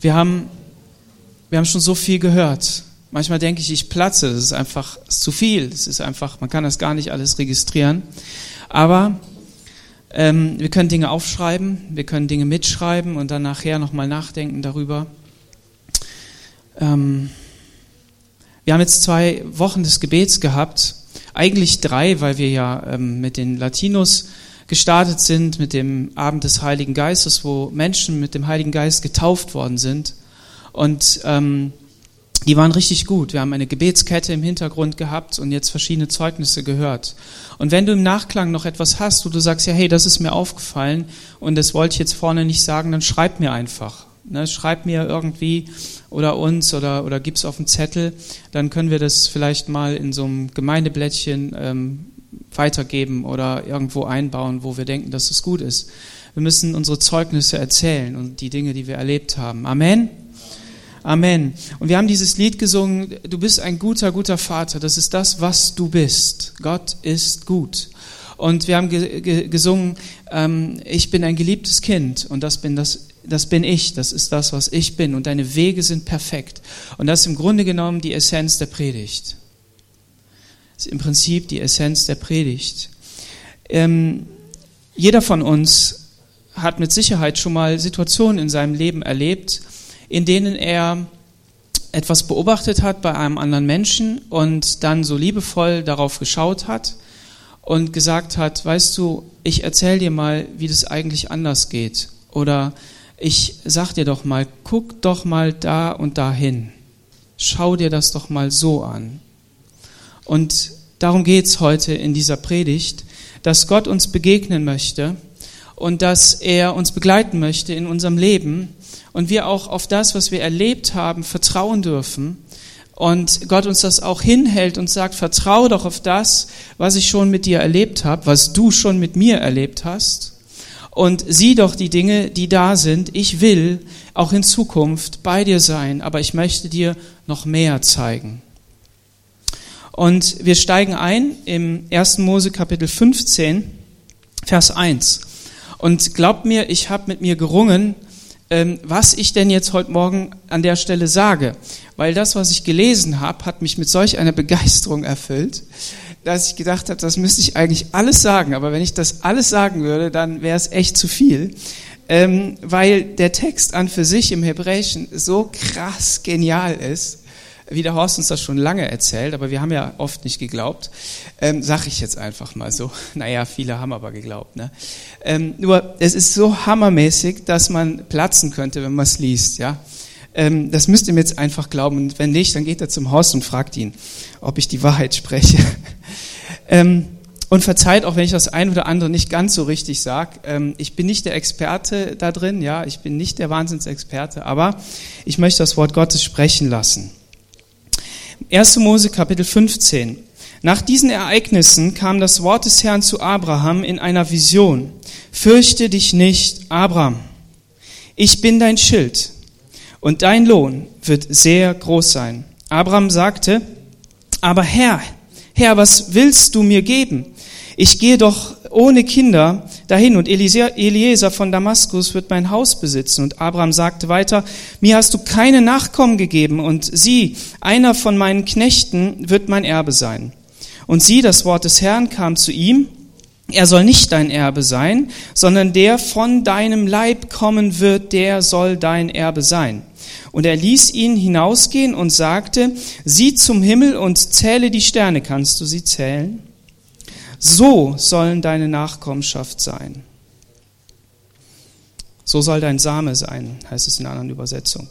Wir haben, wir haben schon so viel gehört. Manchmal denke ich, ich platze. Das ist einfach ist zu viel. Das ist einfach, man kann das gar nicht alles registrieren. Aber ähm, wir können Dinge aufschreiben, wir können Dinge mitschreiben und dann nachher nochmal nachdenken darüber. Ähm, wir haben jetzt zwei Wochen des Gebets gehabt, eigentlich drei, weil wir ja ähm, mit den Latinos gestartet sind, mit dem Abend des Heiligen Geistes, wo Menschen mit dem Heiligen Geist getauft worden sind. Und ähm, die waren richtig gut. Wir haben eine Gebetskette im Hintergrund gehabt und jetzt verschiedene Zeugnisse gehört. Und wenn du im Nachklang noch etwas hast, wo du sagst, ja, hey, das ist mir aufgefallen und das wollte ich jetzt vorne nicht sagen, dann schreib mir einfach. Ne, schreib mir irgendwie oder uns oder, oder gib's auf einen Zettel, dann können wir das vielleicht mal in so einem Gemeindeblättchen ähm, weitergeben oder irgendwo einbauen, wo wir denken, dass es gut ist. Wir müssen unsere Zeugnisse erzählen und die Dinge, die wir erlebt haben. Amen. Amen. Und wir haben dieses Lied gesungen, du bist ein guter, guter Vater. Das ist das, was du bist. Gott ist gut. Und wir haben ge ge gesungen, ähm, ich bin ein geliebtes Kind und das bin das, das bin ich, das ist das, was ich bin und deine Wege sind perfekt. Und das ist im Grunde genommen die Essenz der Predigt. Das ist im Prinzip die Essenz der Predigt. Ähm, jeder von uns hat mit Sicherheit schon mal Situationen in seinem Leben erlebt, in denen er etwas beobachtet hat bei einem anderen Menschen und dann so liebevoll darauf geschaut hat und gesagt hat, weißt du, ich erzähle dir mal, wie das eigentlich anders geht. Oder ich sag dir doch mal, guck doch mal da und dahin. Schau dir das doch mal so an. Und darum geht's heute in dieser Predigt, dass Gott uns begegnen möchte und dass er uns begleiten möchte in unserem Leben und wir auch auf das, was wir erlebt haben, vertrauen dürfen und Gott uns das auch hinhält und sagt, vertraue doch auf das, was ich schon mit dir erlebt habe, was du schon mit mir erlebt hast und sieh doch die Dinge, die da sind. Ich will auch in Zukunft bei dir sein, aber ich möchte dir noch mehr zeigen. Und wir steigen ein im 1. Mose Kapitel 15, Vers 1. Und glaubt mir, ich habe mit mir gerungen, ähm, was ich denn jetzt heute Morgen an der Stelle sage. Weil das, was ich gelesen habe, hat mich mit solch einer Begeisterung erfüllt, dass ich gedacht habe, das müsste ich eigentlich alles sagen. Aber wenn ich das alles sagen würde, dann wäre es echt zu viel. Ähm, weil der Text an für sich im Hebräischen so krass genial ist, wie der Horst uns das schon lange erzählt, aber wir haben ja oft nicht geglaubt. Ähm, sag ich jetzt einfach mal so. Naja, viele haben aber geglaubt. Ne? Ähm, nur, es ist so hammermäßig, dass man platzen könnte, wenn man es liest. Ja? Ähm, das müsst ihr mir jetzt einfach glauben. Und wenn nicht, dann geht er zum Horst und fragt ihn, ob ich die Wahrheit spreche. ähm, und verzeiht auch, wenn ich das ein oder andere nicht ganz so richtig sage. Ähm, ich bin nicht der Experte da drin, ja, ich bin nicht der Wahnsinnsexperte, aber ich möchte das Wort Gottes sprechen lassen. 1. Mose Kapitel 15. Nach diesen Ereignissen kam das Wort des Herrn zu Abraham in einer Vision. Fürchte dich nicht, Abraham. Ich bin dein Schild und dein Lohn wird sehr groß sein. Abraham sagte, aber Herr, Herr, was willst du mir geben? Ich gehe doch ohne Kinder dahin und Eliezer von Damaskus wird mein Haus besitzen. Und Abraham sagte weiter, mir hast du keine Nachkommen gegeben und sieh, einer von meinen Knechten wird mein Erbe sein. Und sieh, das Wort des Herrn kam zu ihm, er soll nicht dein Erbe sein, sondern der von deinem Leib kommen wird, der soll dein Erbe sein. Und er ließ ihn hinausgehen und sagte, sieh zum Himmel und zähle die Sterne. Kannst du sie zählen? So sollen deine Nachkommenschaft sein. So soll dein Same sein, heißt es in einer anderen Übersetzung.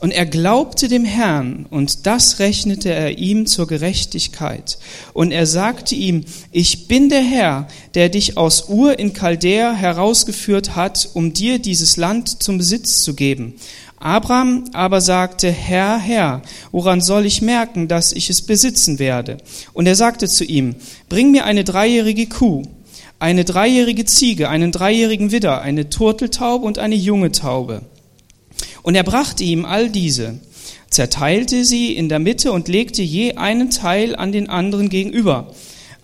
Und er glaubte dem Herrn und das rechnete er ihm zur Gerechtigkeit. Und er sagte ihm, ich bin der Herr, der dich aus Ur in Chaldea herausgeführt hat, um dir dieses Land zum Besitz zu geben. Abraham aber sagte, Herr, Herr, woran soll ich merken, dass ich es besitzen werde? Und er sagte zu ihm, bring mir eine dreijährige Kuh, eine dreijährige Ziege, einen dreijährigen Widder, eine Turteltaube und eine junge Taube. Und er brachte ihm all diese, zerteilte sie in der Mitte und legte je einen Teil an den anderen gegenüber.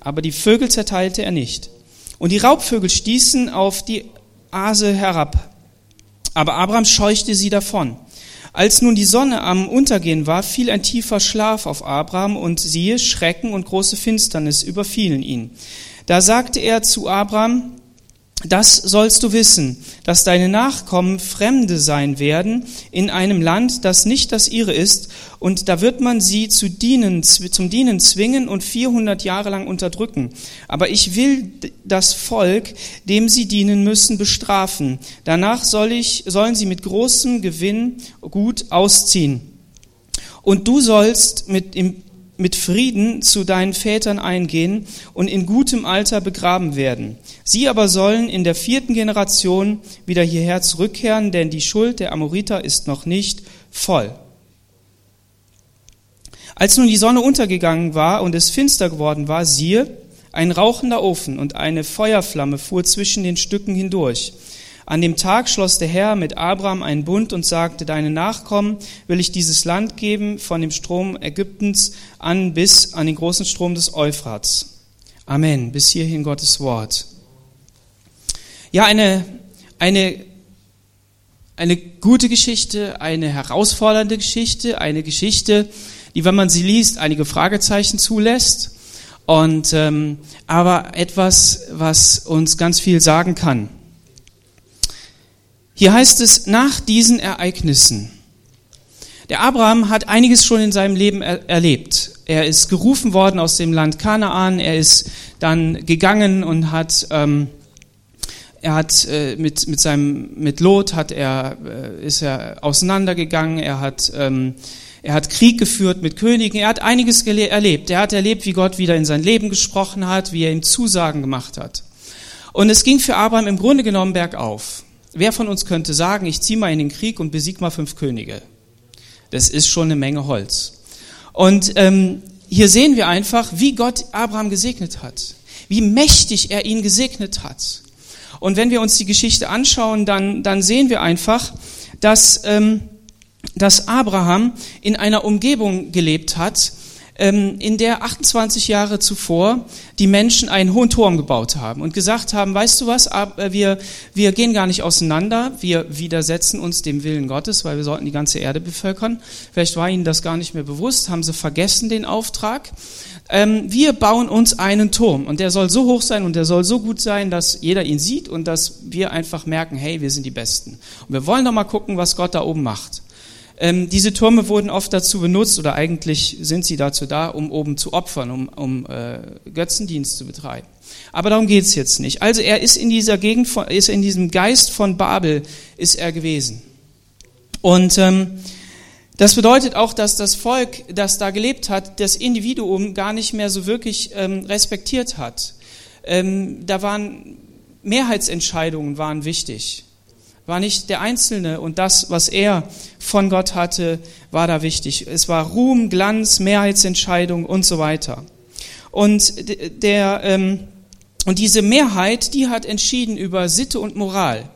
Aber die Vögel zerteilte er nicht. Und die Raubvögel stießen auf die Aase herab aber Abraham scheuchte sie davon. Als nun die Sonne am Untergehen war, fiel ein tiefer Schlaf auf Abraham und siehe, Schrecken und große Finsternis überfielen ihn. Da sagte er zu Abraham, das sollst du wissen, dass deine Nachkommen Fremde sein werden in einem Land, das nicht das ihre ist, und da wird man sie zu dienen, zum Dienen zwingen und 400 Jahre lang unterdrücken. Aber ich will das Volk, dem sie dienen müssen, bestrafen. Danach soll ich, sollen sie mit großem Gewinn gut ausziehen. Und du sollst mit im mit Frieden zu deinen Vätern eingehen und in gutem Alter begraben werden. Sie aber sollen in der vierten Generation wieder hierher zurückkehren, denn die Schuld der Amoriter ist noch nicht voll. Als nun die Sonne untergegangen war und es finster geworden war, siehe, ein rauchender Ofen und eine Feuerflamme fuhr zwischen den Stücken hindurch. An dem Tag schloss der Herr mit Abraham einen Bund und sagte, deine Nachkommen will ich dieses Land geben, von dem Strom Ägyptens an bis an den großen Strom des Euphrats. Amen. Bis hierhin Gottes Wort. Ja, eine, eine, eine gute Geschichte, eine herausfordernde Geschichte, eine Geschichte, die, wenn man sie liest, einige Fragezeichen zulässt. Und ähm, aber etwas, was uns ganz viel sagen kann. Hier heißt es, nach diesen Ereignissen. Der Abraham hat einiges schon in seinem Leben er erlebt. Er ist gerufen worden aus dem Land Kanaan. Er ist dann gegangen und hat, ähm, er hat äh, mit mit seinem mit Lot hat er äh, ist er auseinandergegangen. Er hat ähm, er hat Krieg geführt mit Königen. Er hat einiges erlebt. Er hat erlebt, wie Gott wieder in sein Leben gesprochen hat, wie er ihm Zusagen gemacht hat. Und es ging für Abraham im Grunde genommen bergauf. Wer von uns könnte sagen, ich ziehe mal in den Krieg und besieg mal fünf Könige? Das ist schon eine Menge Holz. Und ähm, hier sehen wir einfach, wie Gott Abraham gesegnet hat, wie mächtig er ihn gesegnet hat. Und wenn wir uns die Geschichte anschauen, dann, dann sehen wir einfach, dass, ähm, dass Abraham in einer Umgebung gelebt hat, in der 28 Jahre zuvor die Menschen einen hohen Turm gebaut haben und gesagt haben, weißt du was, äh, wir, wir gehen gar nicht auseinander, wir widersetzen uns dem Willen Gottes, weil wir sollten die ganze Erde bevölkern. Vielleicht war ihnen das gar nicht mehr bewusst, haben sie vergessen den Auftrag. Ähm, wir bauen uns einen Turm und der soll so hoch sein und der soll so gut sein, dass jeder ihn sieht und dass wir einfach merken, hey, wir sind die Besten. Und wir wollen doch mal gucken, was Gott da oben macht. Ähm, diese Türme wurden oft dazu benutzt, oder eigentlich sind sie dazu da, um oben zu opfern, um, um äh, Götzendienst zu betreiben. Aber darum geht's jetzt nicht. Also er ist in dieser Gegend, von, ist in diesem Geist von Babel, ist er gewesen. Und ähm, das bedeutet auch, dass das Volk, das da gelebt hat, das Individuum gar nicht mehr so wirklich ähm, respektiert hat. Ähm, da waren Mehrheitsentscheidungen waren wichtig war nicht der Einzelne und das, was er von Gott hatte, war da wichtig. Es war Ruhm, Glanz, Mehrheitsentscheidung und so weiter. Und der ähm, und diese Mehrheit, die hat entschieden über Sitte und Moral.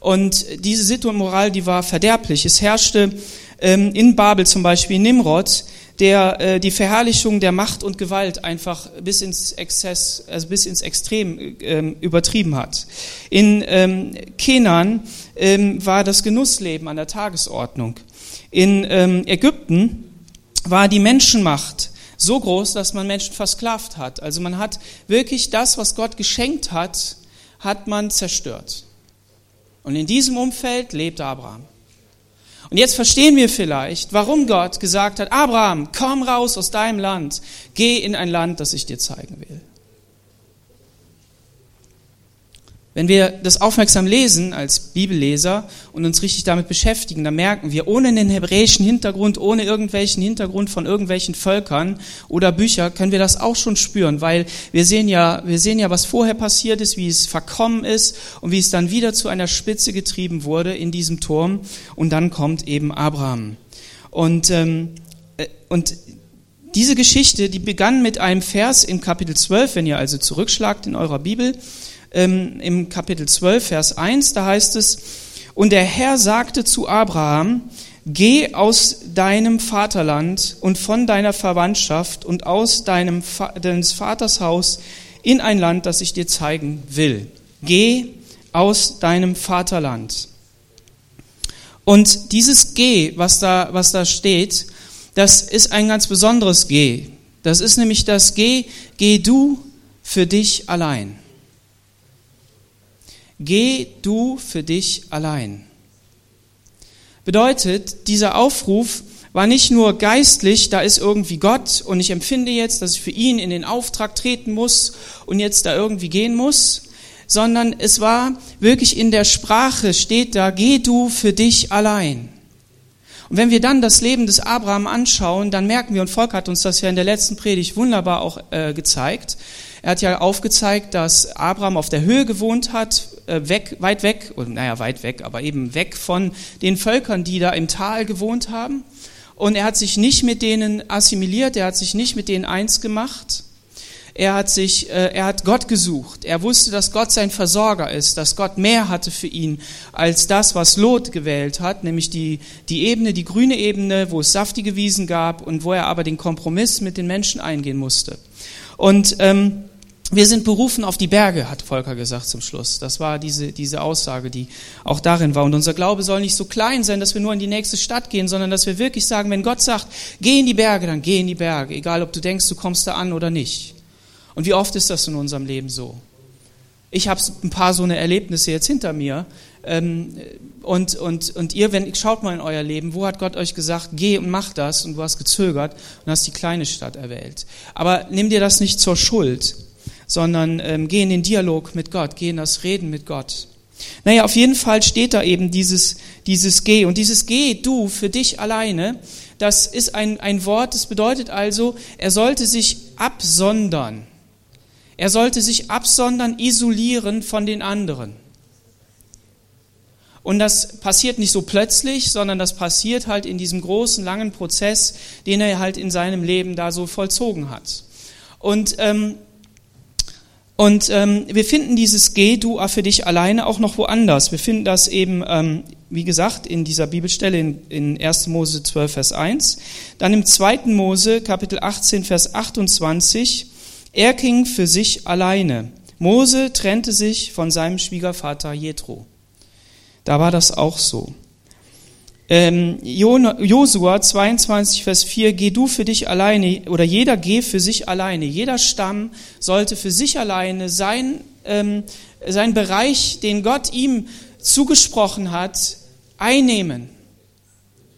Und diese Sitte und Moral, die war verderblich. Es herrschte ähm, in Babel zum Beispiel Nimrod, der äh, die Verherrlichung der Macht und Gewalt einfach bis ins Exzess, also bis ins Extrem ähm, übertrieben hat. In ähm, Kenan ähm, war das Genussleben an der Tagesordnung. In ähm, Ägypten war die Menschenmacht so groß, dass man Menschen versklavt hat. Also man hat wirklich das, was Gott geschenkt hat, hat man zerstört. Und in diesem Umfeld lebt Abraham. Und jetzt verstehen wir vielleicht, warum Gott gesagt hat, Abraham, komm raus aus deinem Land, geh in ein Land, das ich dir zeigen will. Wenn wir das aufmerksam lesen als Bibelleser und uns richtig damit beschäftigen, dann merken wir, ohne einen hebräischen Hintergrund, ohne irgendwelchen Hintergrund von irgendwelchen Völkern oder Bücher, können wir das auch schon spüren, weil wir sehen ja, wir sehen ja, was vorher passiert ist, wie es verkommen ist und wie es dann wieder zu einer Spitze getrieben wurde in diesem Turm und dann kommt eben Abraham. Und, ähm, äh, und diese Geschichte, die begann mit einem Vers im Kapitel 12, wenn ihr also zurückschlagt in eurer Bibel, ähm, im Kapitel 12, Vers 1, da heißt es, und der Herr sagte zu Abraham, geh aus deinem Vaterland und von deiner Verwandtschaft und aus deinem deines Vaters Haus in ein Land, das ich dir zeigen will. Geh aus deinem Vaterland. Und dieses G, was da, was da steht, das ist ein ganz besonderes G. Das ist nämlich das G, geh du für dich allein. Geh du für dich allein. Bedeutet, dieser Aufruf war nicht nur geistlich, da ist irgendwie Gott und ich empfinde jetzt, dass ich für ihn in den Auftrag treten muss und jetzt da irgendwie gehen muss, sondern es war wirklich in der Sprache steht da, geh du für dich allein. Und wenn wir dann das Leben des Abraham anschauen, dann merken wir, und Volk hat uns das ja in der letzten Predigt wunderbar auch äh, gezeigt, er hat ja aufgezeigt, dass Abraham auf der Höhe gewohnt hat, äh, weg, weit weg, oder naja, weit weg, aber eben weg von den Völkern, die da im Tal gewohnt haben. Und er hat sich nicht mit denen assimiliert, er hat sich nicht mit denen eins gemacht, er hat sich, äh, er hat Gott gesucht. Er wusste, dass Gott sein Versorger ist, dass Gott mehr hatte für ihn als das, was Lot gewählt hat, nämlich die, die Ebene, die grüne Ebene, wo es saftige Wiesen gab und wo er aber den Kompromiss mit den Menschen eingehen musste. Und ähm, wir sind berufen auf die Berge, hat Volker gesagt zum Schluss. Das war diese, diese Aussage, die auch darin war. Und unser Glaube soll nicht so klein sein, dass wir nur in die nächste Stadt gehen, sondern dass wir wirklich sagen, wenn Gott sagt, geh in die Berge, dann geh in die Berge, egal ob du denkst, du kommst da an oder nicht. Und wie oft ist das in unserem Leben so? Ich habe ein paar so eine Erlebnisse jetzt hinter mir. Ähm, und, und, und ihr, wenn, schaut mal in euer Leben, wo hat Gott euch gesagt, geh und mach das und du hast gezögert und hast die kleine Stadt erwählt. Aber nimm dir das nicht zur Schuld, sondern ähm, geh in den Dialog mit Gott, geh in das Reden mit Gott. Naja, auf jeden Fall steht da eben dieses, dieses Geh. Und dieses Geh, du, für dich alleine, das ist ein, ein Wort, das bedeutet also, er sollte sich absondern. Er sollte sich absondern, isolieren von den anderen. Und das passiert nicht so plötzlich, sondern das passiert halt in diesem großen, langen Prozess, den er halt in seinem Leben da so vollzogen hat. Und, ähm, und ähm, wir finden dieses Geh du für dich alleine auch noch woanders. Wir finden das eben, ähm, wie gesagt, in dieser Bibelstelle in, in 1. Mose 12, Vers 1. Dann im 2. Mose, Kapitel 18, Vers 28 er ging für sich alleine. Mose trennte sich von seinem Schwiegervater Jethro. Da war das auch so. Ähm, Josua 22, Vers 4, geh du für dich alleine, oder jeder geh für sich alleine. Jeder Stamm sollte für sich alleine sein, ähm, sein Bereich, den Gott ihm zugesprochen hat, einnehmen.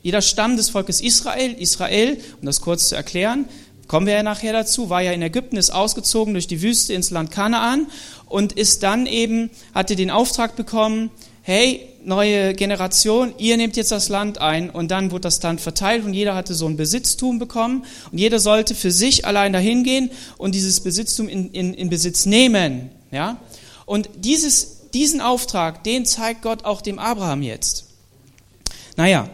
Jeder Stamm des Volkes Israel, Israel, um das kurz zu erklären, Kommen wir ja nachher dazu, war ja in Ägypten, ist ausgezogen durch die Wüste ins Land Kanaan und ist dann eben, hatte den Auftrag bekommen, hey, neue Generation, ihr nehmt jetzt das Land ein und dann wurde das Land verteilt und jeder hatte so ein Besitztum bekommen und jeder sollte für sich allein dahin gehen und dieses Besitztum in, in, in Besitz nehmen, ja. Und dieses, diesen Auftrag, den zeigt Gott auch dem Abraham jetzt. Naja,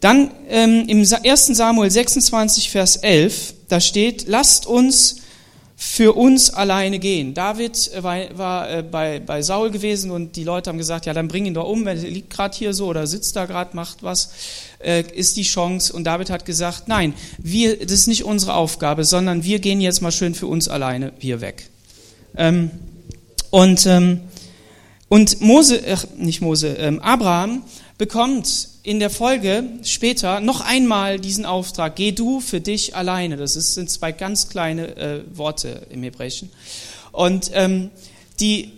dann ähm, im 1. Samuel 26, Vers 11, da steht, lasst uns für uns alleine gehen. David äh, war, war äh, bei, bei Saul gewesen und die Leute haben gesagt, ja, dann bring ihn doch um, er liegt gerade hier so oder sitzt da gerade, macht was, äh, ist die Chance. Und David hat gesagt, nein, wir, das ist nicht unsere Aufgabe, sondern wir gehen jetzt mal schön für uns alleine hier weg. Ähm, und, ähm, und Mose, ach, nicht Mose, ähm, Abraham bekommt in der Folge später noch einmal diesen Auftrag, geh du für dich alleine. Das ist, sind zwei ganz kleine äh, Worte im Hebräischen. Und, ähm, die,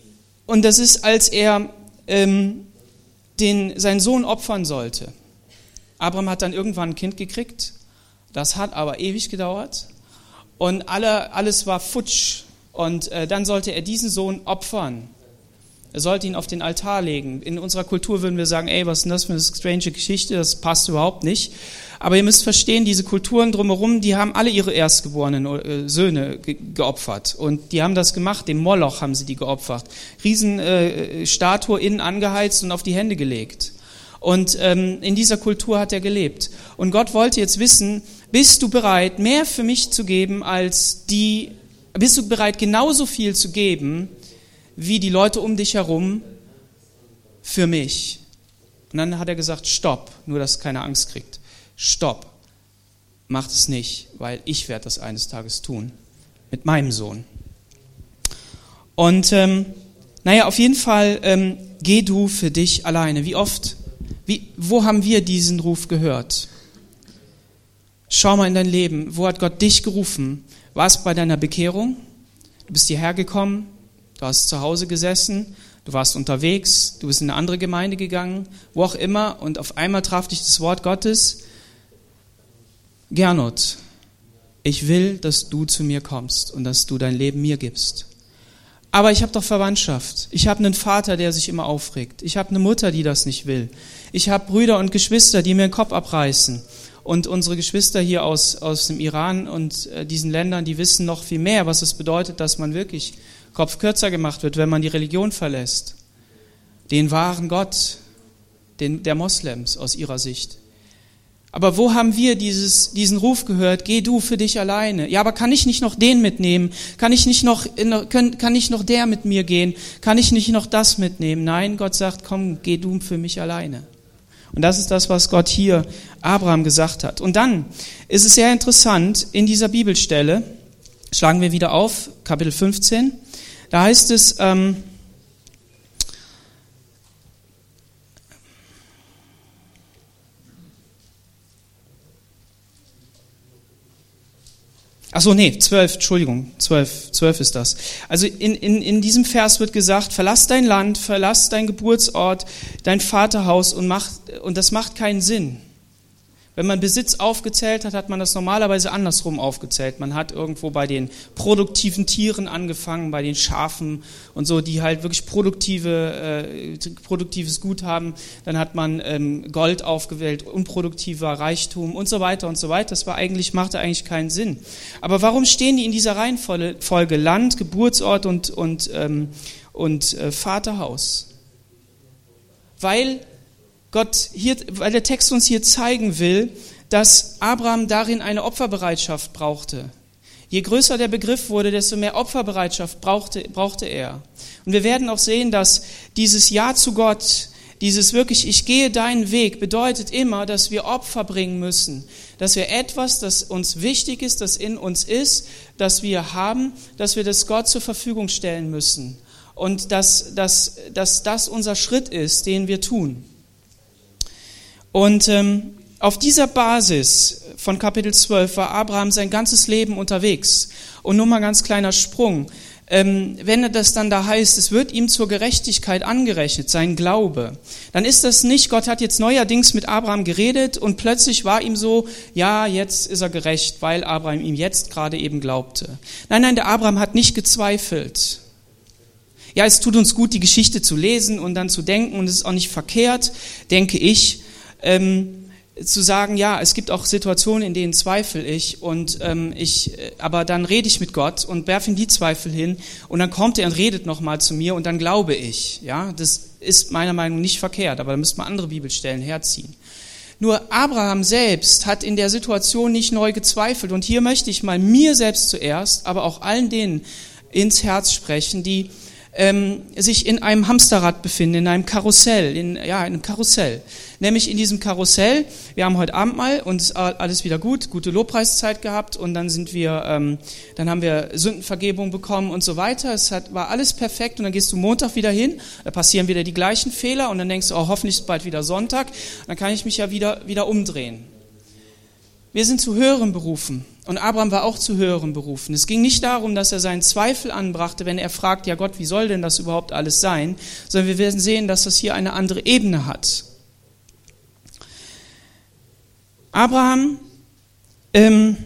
und das ist, als er ähm, den, seinen Sohn opfern sollte. Abraham hat dann irgendwann ein Kind gekriegt. Das hat aber ewig gedauert. Und alle, alles war futsch. Und äh, dann sollte er diesen Sohn opfern. Er sollte ihn auf den Altar legen. In unserer Kultur würden wir sagen, ey, was ist denn das für eine strange Geschichte, das passt überhaupt nicht. Aber ihr müsst verstehen, diese Kulturen drumherum, die haben alle ihre erstgeborenen äh, Söhne geopfert. Und die haben das gemacht, dem Moloch haben sie die geopfert. Riesenstatue äh, innen angeheizt und auf die Hände gelegt. Und ähm, in dieser Kultur hat er gelebt. Und Gott wollte jetzt wissen, bist du bereit, mehr für mich zu geben als die, bist du bereit, genauso viel zu geben, wie die Leute um dich herum für mich. Und dann hat er gesagt, stopp, nur dass keiner Angst kriegt. Stopp, macht es nicht, weil ich werde das eines Tages tun. Mit meinem Sohn. Und ähm, naja, auf jeden Fall, ähm, geh du für dich alleine. Wie oft Wie, wo haben wir diesen Ruf gehört? Schau mal in dein Leben. Wo hat Gott dich gerufen? War es bei deiner Bekehrung? Du bist hierher gekommen, du hast zu Hause gesessen, du warst unterwegs, du bist in eine andere Gemeinde gegangen, wo auch immer, und auf einmal traf dich das Wort Gottes. Gernot, ich will, dass du zu mir kommst und dass du dein Leben mir gibst. Aber ich habe doch Verwandtschaft. Ich habe einen Vater, der sich immer aufregt. Ich habe eine Mutter, die das nicht will. Ich habe Brüder und Geschwister, die mir den Kopf abreißen. Und unsere Geschwister hier aus, aus dem Iran und äh, diesen Ländern, die wissen noch viel mehr, was es bedeutet, dass man wirklich Kopf kürzer gemacht wird, wenn man die Religion verlässt. Den wahren Gott, den, der Moslems aus ihrer Sicht. Aber wo haben wir dieses, diesen Ruf gehört? Geh du für dich alleine. Ja, aber kann ich nicht noch den mitnehmen? Kann ich nicht noch, kann, kann ich noch der mit mir gehen? Kann ich nicht noch das mitnehmen? Nein, Gott sagt, komm, geh du für mich alleine. Und das ist das, was Gott hier Abraham gesagt hat. Und dann ist es sehr interessant, in dieser Bibelstelle, schlagen wir wieder auf, Kapitel 15, da heißt es, ähm, Ach so, nee, zwölf, Entschuldigung, zwölf, zwölf ist das. Also in, in, in diesem Vers wird gesagt, verlass dein Land, verlass dein Geburtsort, dein Vaterhaus und, mach, und das macht keinen Sinn. Wenn man Besitz aufgezählt hat, hat man das normalerweise andersrum aufgezählt. Man hat irgendwo bei den produktiven Tieren angefangen, bei den Schafen und so, die halt wirklich produktive, äh, produktives Gut haben. Dann hat man ähm, Gold aufgewählt, unproduktiver Reichtum und so weiter und so weiter. Das war eigentlich, machte eigentlich keinen Sinn. Aber warum stehen die in dieser Reihenfolge? Land, Geburtsort und, und, ähm, und äh, Vaterhaus. Weil Gott hier, weil der Text uns hier zeigen will, dass Abraham darin eine Opferbereitschaft brauchte. Je größer der Begriff wurde, desto mehr Opferbereitschaft brauchte, brauchte er. Und wir werden auch sehen, dass dieses Ja zu Gott, dieses wirklich, ich gehe deinen Weg, bedeutet immer, dass wir Opfer bringen müssen. Dass wir etwas, das uns wichtig ist, das in uns ist, das wir haben, dass wir das Gott zur Verfügung stellen müssen. Und dass, dass, dass das unser Schritt ist, den wir tun. Und ähm, auf dieser Basis von Kapitel 12 war Abraham sein ganzes Leben unterwegs. Und nur mal ganz kleiner Sprung. Ähm, wenn das dann da heißt, es wird ihm zur Gerechtigkeit angerechnet, sein Glaube, dann ist das nicht, Gott hat jetzt neuerdings mit Abraham geredet und plötzlich war ihm so, ja, jetzt ist er gerecht, weil Abraham ihm jetzt gerade eben glaubte. Nein, nein, der Abraham hat nicht gezweifelt. Ja, es tut uns gut, die Geschichte zu lesen und dann zu denken und es ist auch nicht verkehrt, denke ich, ähm, zu sagen, ja, es gibt auch Situationen, in denen zweifle ich und ähm, ich, äh, aber dann rede ich mit Gott und werfe ihm die Zweifel hin und dann kommt er und redet nochmal zu mir und dann glaube ich, ja, das ist meiner Meinung nach nicht verkehrt, aber da müsste man andere Bibelstellen herziehen. Nur Abraham selbst hat in der Situation nicht neu gezweifelt und hier möchte ich mal mir selbst zuerst, aber auch allen denen ins Herz sprechen, die ähm, sich in einem Hamsterrad befinden, in einem Karussell, in, ja, in einem Karussell. Nämlich in diesem Karussell, wir haben heute Abend mal und alles wieder gut, gute Lobpreiszeit gehabt und dann sind wir, ähm, dann haben wir Sündenvergebung bekommen und so weiter. Es hat, war alles perfekt und dann gehst du Montag wieder hin, da passieren wieder die gleichen Fehler und dann denkst du, oh, hoffentlich ist bald wieder Sonntag, dann kann ich mich ja wieder, wieder umdrehen. Wir sind zu höheren berufen. Und Abraham war auch zu höheren berufen. Es ging nicht darum, dass er seinen Zweifel anbrachte, wenn er fragt, ja Gott, wie soll denn das überhaupt alles sein? Sondern wir werden sehen, dass das hier eine andere Ebene hat. Abraham ähm,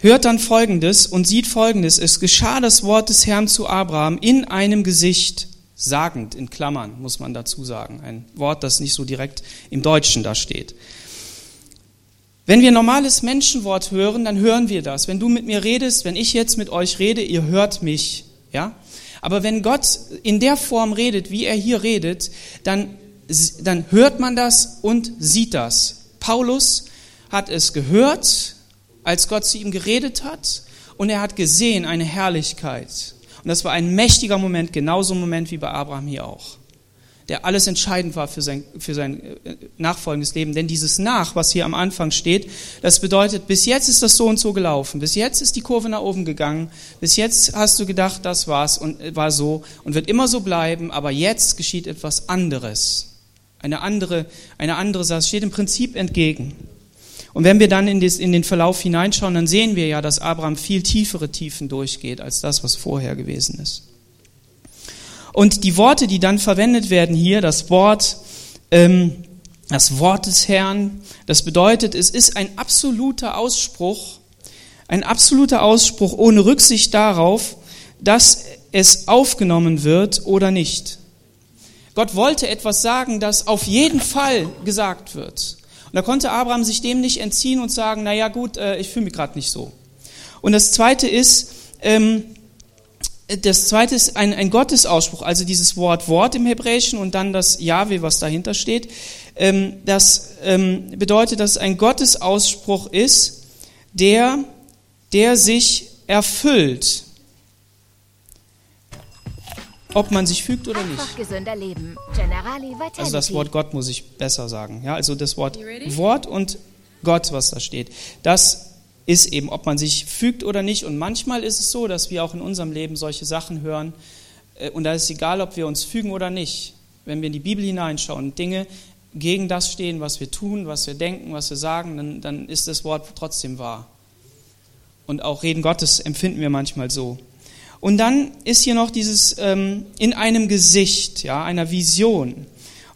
hört dann Folgendes und sieht Folgendes. Es geschah das Wort des Herrn zu Abraham in einem Gesicht, sagend, in Klammern muss man dazu sagen. Ein Wort, das nicht so direkt im Deutschen da steht. Wenn wir normales Menschenwort hören, dann hören wir das. Wenn du mit mir redest, wenn ich jetzt mit euch rede, ihr hört mich, ja? Aber wenn Gott in der Form redet, wie er hier redet, dann, dann hört man das und sieht das. Paulus hat es gehört, als Gott zu ihm geredet hat, und er hat gesehen eine Herrlichkeit. Und das war ein mächtiger Moment, genauso ein Moment wie bei Abraham hier auch der alles entscheidend war für sein, für sein äh, nachfolgendes Leben. Denn dieses Nach, was hier am Anfang steht, das bedeutet, bis jetzt ist das so und so gelaufen. Bis jetzt ist die Kurve nach oben gegangen. Bis jetzt hast du gedacht, das war's und äh, war so und wird immer so bleiben. Aber jetzt geschieht etwas anderes. eine andere, eine andere Sache. Steht im Prinzip entgegen. Und wenn wir dann in den Verlauf hineinschauen, dann sehen wir ja, dass Abraham viel tiefere Tiefen durchgeht als das, was vorher gewesen ist. Und die Worte, die dann verwendet werden hier, das Wort, ähm, das Wort des Herrn, das bedeutet, es ist ein absoluter Ausspruch, ein absoluter Ausspruch ohne Rücksicht darauf, dass es aufgenommen wird oder nicht. Gott wollte etwas sagen, das auf jeden Fall gesagt wird. Und da konnte Abraham sich dem nicht entziehen und sagen, na ja gut, äh, ich fühle mich gerade nicht so. Und das zweite ist, ähm, das zweite ist ein, ein Gottesausspruch, also dieses Wort Wort im Hebräischen und dann das Jahwe, was dahinter steht. Ähm, das ähm, bedeutet, dass es ein Gottesausspruch ist, der, der sich erfüllt ob man sich fügt oder nicht. Also das Wort Gott muss ich besser sagen. Ja, also das Wort Wort und Gott, was da steht. Das ist eben, ob man sich fügt oder nicht. Und manchmal ist es so, dass wir auch in unserem Leben solche Sachen hören. Äh, und da ist es egal, ob wir uns fügen oder nicht. Wenn wir in die Bibel hineinschauen, Dinge gegen das stehen, was wir tun, was wir denken, was wir sagen, dann, dann ist das Wort trotzdem wahr. Und auch Reden Gottes empfinden wir manchmal so. Und dann ist hier noch dieses ähm, in einem Gesicht, ja, einer Vision.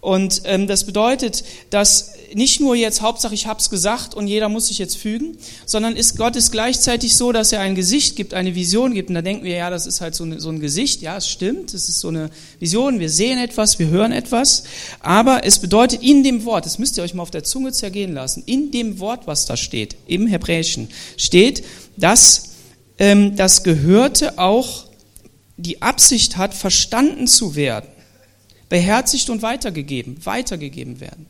Und ähm, das bedeutet, dass nicht nur jetzt Hauptsache ich habe es gesagt und jeder muss sich jetzt fügen, sondern ist Gott ist gleichzeitig so, dass er ein Gesicht gibt, eine Vision gibt. Und da denken wir, ja, das ist halt so, eine, so ein Gesicht. Ja, es stimmt, es ist so eine Vision. Wir sehen etwas, wir hören etwas. Aber es bedeutet in dem Wort, das müsst ihr euch mal auf der Zunge zergehen lassen, in dem Wort, was da steht, im Hebräischen, steht, dass ähm, das Gehörte auch die Absicht hat, verstanden zu werden, beherzigt und weitergegeben, weitergegeben werden.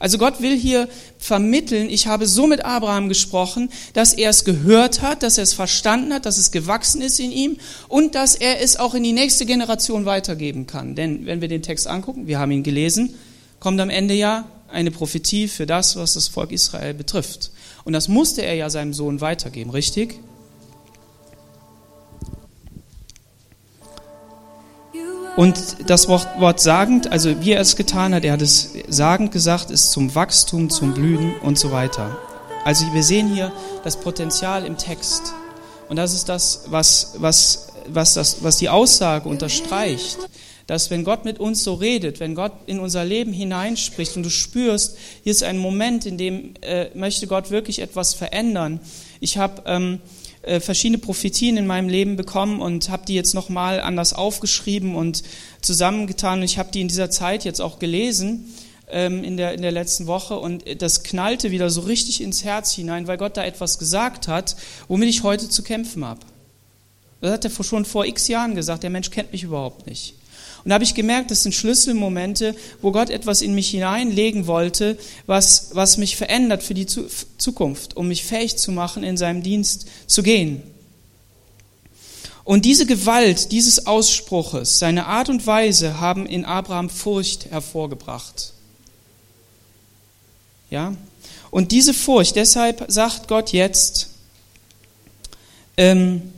Also Gott will hier vermitteln, ich habe so mit Abraham gesprochen, dass er es gehört hat, dass er es verstanden hat, dass es gewachsen ist in ihm und dass er es auch in die nächste Generation weitergeben kann. Denn wenn wir den Text angucken, wir haben ihn gelesen, kommt am Ende ja eine Prophetie für das, was das Volk Israel betrifft. Und das musste er ja seinem Sohn weitergeben, richtig? Und das Wort, Wort sagend, also wie er es getan hat, er hat es sagend gesagt, ist zum Wachstum, zum Blühen und so weiter. Also wir sehen hier das Potenzial im Text. Und das ist das, was, was, was, das, was die Aussage unterstreicht. Dass wenn Gott mit uns so redet, wenn Gott in unser Leben hineinspricht und du spürst, hier ist ein Moment, in dem äh, möchte Gott wirklich etwas verändern. Ich habe ähm, äh, verschiedene Prophetien in meinem Leben bekommen und habe die jetzt nochmal anders aufgeschrieben und zusammengetan. Und ich habe die in dieser Zeit jetzt auch gelesen ähm, in, der, in der letzten Woche und das knallte wieder so richtig ins Herz hinein, weil Gott da etwas gesagt hat, womit ich heute zu kämpfen habe. Das hat er schon vor x Jahren gesagt, der Mensch kennt mich überhaupt nicht. Und da habe ich gemerkt, das sind Schlüsselmomente, wo Gott etwas in mich hineinlegen wollte, was, was mich verändert für die Zukunft, um mich fähig zu machen, in seinem Dienst zu gehen. Und diese Gewalt dieses Ausspruches, seine Art und Weise haben in Abraham Furcht hervorgebracht. Ja? Und diese Furcht, deshalb sagt Gott jetzt, ähm,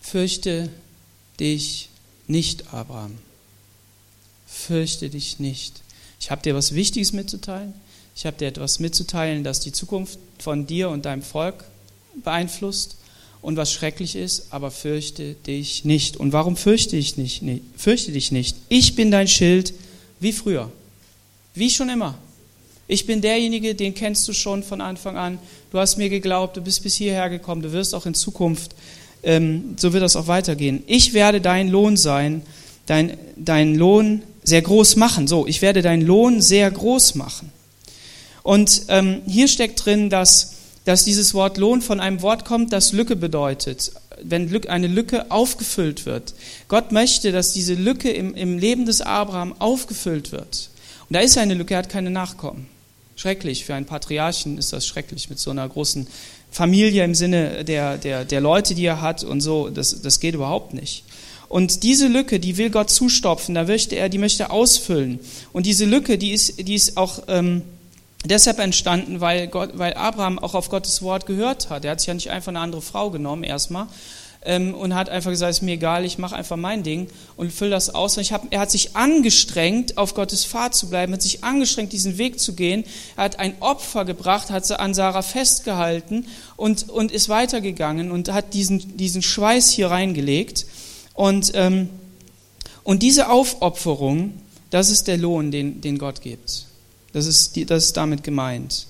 fürchte dich nicht, Abraham. Fürchte dich nicht. Ich habe dir was Wichtiges mitzuteilen. Ich habe dir etwas mitzuteilen, das die Zukunft von dir und deinem Volk beeinflusst und was schrecklich ist, aber fürchte dich nicht. Und warum fürchte ich nicht? Nee, fürchte dich nicht. Ich bin dein Schild wie früher, wie schon immer. Ich bin derjenige, den kennst du schon von Anfang an. Du hast mir geglaubt, du bist bis hierher gekommen, du wirst auch in Zukunft ähm, so wird das auch weitergehen. Ich werde dein Lohn sein, dein, dein Lohn sehr groß machen. So, ich werde deinen Lohn sehr groß machen. Und ähm, hier steckt drin, dass, dass dieses Wort Lohn von einem Wort kommt, das Lücke bedeutet. Wenn eine Lücke aufgefüllt wird. Gott möchte, dass diese Lücke im, im Leben des Abraham aufgefüllt wird. Und da ist eine Lücke, er hat keine Nachkommen. Schrecklich, für einen Patriarchen ist das schrecklich mit so einer großen Familie im Sinne der, der, der Leute, die er hat und so, das, das geht überhaupt nicht. Und diese Lücke, die will Gott zustopfen, da möchte er, die möchte er ausfüllen. Und diese Lücke, die ist, die ist auch ähm, deshalb entstanden, weil, Gott, weil Abraham auch auf Gottes Wort gehört hat. Er hat sich ja nicht einfach eine andere Frau genommen erstmal, ähm, und hat einfach gesagt, ist mir egal, ich mache einfach mein Ding und fülle das aus. Und ich hab, er hat sich angestrengt, auf Gottes Pfad zu bleiben, hat sich angestrengt, diesen Weg zu gehen. Er hat ein Opfer gebracht, hat an Sarah festgehalten und, und ist weitergegangen und hat diesen, diesen Schweiß hier reingelegt. Und, ähm, und diese Aufopferung, das ist der Lohn, den, den Gott gibt. Das ist, die, das ist damit gemeint.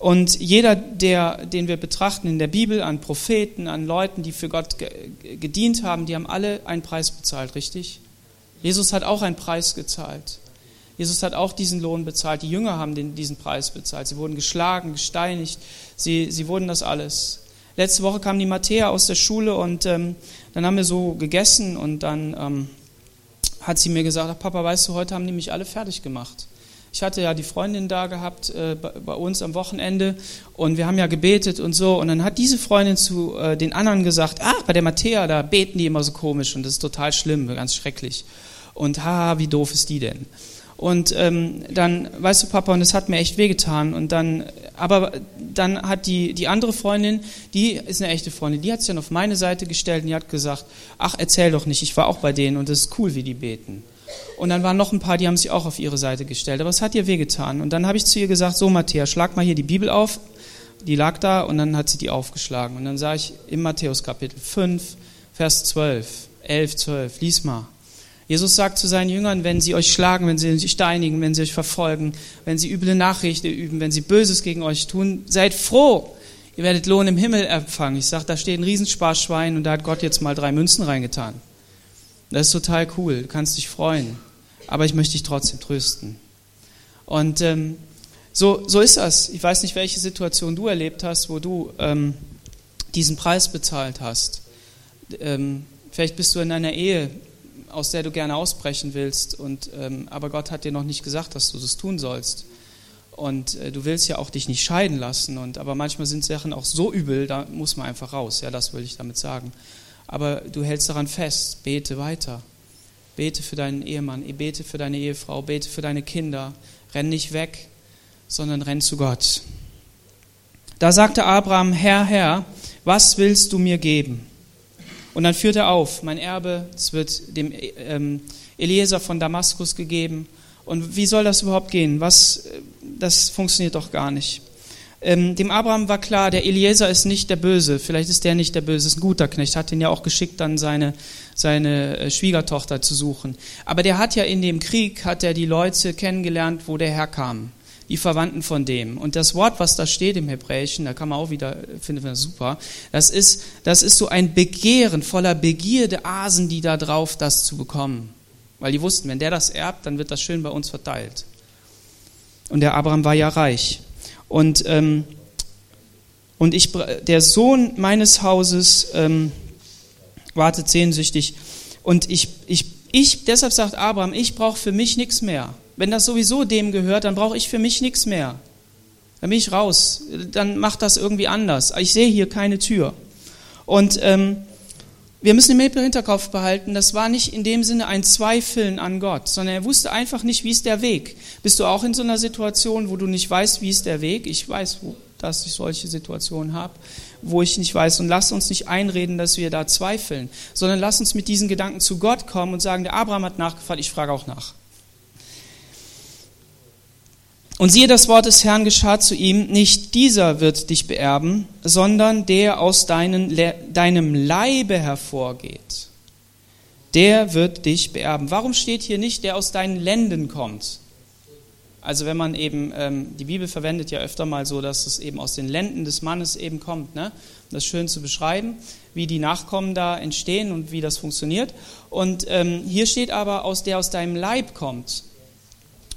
Und jeder, der, den wir betrachten in der Bibel, an Propheten, an Leuten, die für Gott gedient haben, die haben alle einen Preis bezahlt, richtig? Jesus hat auch einen Preis gezahlt. Jesus hat auch diesen Lohn bezahlt. Die Jünger haben den, diesen Preis bezahlt. Sie wurden geschlagen, gesteinigt. Sie, sie wurden das alles. Letzte Woche kam die Matthäa aus der Schule und ähm, dann haben wir so gegessen und dann ähm, hat sie mir gesagt, Papa, weißt du, heute haben die mich alle fertig gemacht. Ich hatte ja die Freundin da gehabt äh, bei uns am Wochenende und wir haben ja gebetet und so. Und dann hat diese Freundin zu äh, den anderen gesagt, ah, bei der Matthäa, da beten die immer so komisch und das ist total schlimm, ganz schrecklich. Und ha, wie doof ist die denn? Und ähm, dann, weißt du, Papa, und es hat mir echt wehgetan. Und dann, aber dann hat die, die andere Freundin, die ist eine echte Freundin, die hat sich dann auf meine Seite gestellt und die hat gesagt, ach, erzähl doch nicht, ich war auch bei denen und das ist cool, wie die beten. Und dann waren noch ein paar, die haben sich auch auf ihre Seite gestellt. Aber es hat ihr wehgetan. Und dann habe ich zu ihr gesagt, so Matthäus, schlag mal hier die Bibel auf. Die lag da und dann hat sie die aufgeschlagen. Und dann sah ich im Matthäus Kapitel 5, Vers 12, 11, 12, lies mal. Jesus sagt zu seinen Jüngern, wenn sie euch schlagen, wenn sie euch steinigen, wenn sie euch verfolgen, wenn sie üble Nachrichten üben, wenn sie Böses gegen euch tun, seid froh. Ihr werdet Lohn im Himmel empfangen. Ich sage, da steht ein Riesensparschwein und da hat Gott jetzt mal drei Münzen reingetan. Das ist total cool, du kannst dich freuen. Aber ich möchte dich trotzdem trösten. Und ähm, so, so ist das. Ich weiß nicht, welche Situation du erlebt hast, wo du ähm, diesen Preis bezahlt hast. Ähm, vielleicht bist du in einer Ehe, aus der du gerne ausbrechen willst, und, ähm, aber Gott hat dir noch nicht gesagt, dass du das tun sollst. Und äh, du willst ja auch dich nicht scheiden lassen. Und, aber manchmal sind Sachen auch so übel, da muss man einfach raus. Ja, das will ich damit sagen aber du hältst daran fest, bete weiter. Bete für deinen Ehemann, bete für deine Ehefrau, bete für deine Kinder. Renn nicht weg, sondern renn zu Gott. Da sagte Abraham, Herr, Herr, was willst du mir geben? Und dann führt er auf, mein Erbe, es wird dem ähm, Eliezer von Damaskus gegeben. Und wie soll das überhaupt gehen? Was, das funktioniert doch gar nicht. Ähm, dem Abraham war klar, der Eliezer ist nicht der Böse. Vielleicht ist der nicht der Böse, ist ein guter Knecht. Hat ihn ja auch geschickt, dann seine, seine äh, Schwiegertochter zu suchen. Aber der hat ja in dem Krieg, hat er die Leute kennengelernt, wo der herkam. Die Verwandten von dem. Und das Wort, was da steht im Hebräischen, da kann man auch wieder, finden wir super, das ist, das ist so ein Begehren voller Begierde, Asen, die da drauf, das zu bekommen. Weil die wussten, wenn der das erbt, dann wird das schön bei uns verteilt. Und der Abraham war ja reich. Und, ähm, und ich, der Sohn meines Hauses ähm, wartet sehnsüchtig. Und ich, ich, ich, deshalb sagt Abraham, ich brauche für mich nichts mehr. Wenn das sowieso dem gehört, dann brauche ich für mich nichts mehr. Dann bin ich raus. Dann macht das irgendwie anders. Ich sehe hier keine Tür. Und ähm, wir müssen im Hinterkopf behalten, das war nicht in dem Sinne ein Zweifeln an Gott, sondern er wusste einfach nicht, wie ist der Weg. Bist du auch in so einer Situation, wo du nicht weißt, wie ist der Weg? Ich weiß, dass ich solche Situationen habe, wo ich nicht weiß. Und lass uns nicht einreden, dass wir da zweifeln, sondern lass uns mit diesen Gedanken zu Gott kommen und sagen, der Abraham hat nachgefragt, ich frage auch nach. Und siehe, das Wort des Herrn geschah zu ihm, nicht dieser wird dich beerben, sondern der aus deinen, deinem Leibe hervorgeht. Der wird dich beerben. Warum steht hier nicht, der aus deinen Lenden kommt? Also wenn man eben, ähm, die Bibel verwendet ja öfter mal so, dass es eben aus den Lenden des Mannes eben kommt. Ne? Das ist schön zu beschreiben, wie die Nachkommen da entstehen und wie das funktioniert. Und ähm, hier steht aber, aus der aus deinem Leib kommt.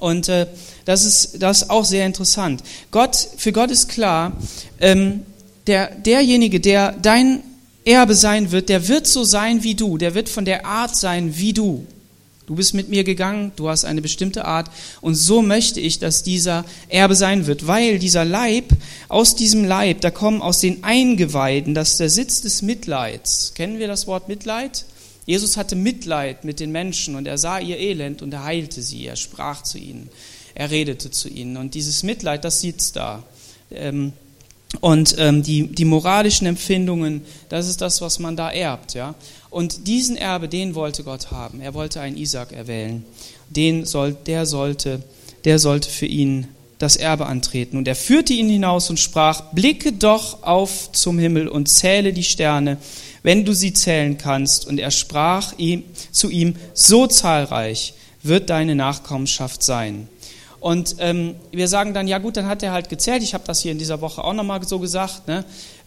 Und äh, das, ist, das ist auch sehr interessant. Gott, für Gott ist klar, ähm, der, derjenige, der dein Erbe sein wird, der wird so sein wie du, der wird von der Art sein wie du. Du bist mit mir gegangen, du hast eine bestimmte Art und so möchte ich, dass dieser Erbe sein wird, weil dieser Leib, aus diesem Leib, da kommen aus den Eingeweiden, das ist der Sitz des Mitleids. Kennen wir das Wort Mitleid? Jesus hatte Mitleid mit den Menschen und er sah ihr Elend und er heilte sie, er sprach zu ihnen, er redete zu ihnen. Und dieses Mitleid, das sitzt da. Ähm, Und ähm, die, die moralischen Empfindungen, das ist das, was man da erbt. Und diesen Erbe, den wollte Gott haben. Er wollte einen Isaac erwählen. Den soll, der, sollte, der sollte für ihn das Erbe antreten. Und er führte ihn hinaus und sprach, blicke doch auf zum Himmel und zähle die Sterne, wenn du sie zählen kannst. Und er sprach ihm, zu ihm, so zahlreich wird deine Nachkommenschaft sein. Und ähm, wir sagen dann, ja gut, dann hat er halt gezählt. Ich habe das hier in dieser Woche auch nochmal so gesagt. Ne?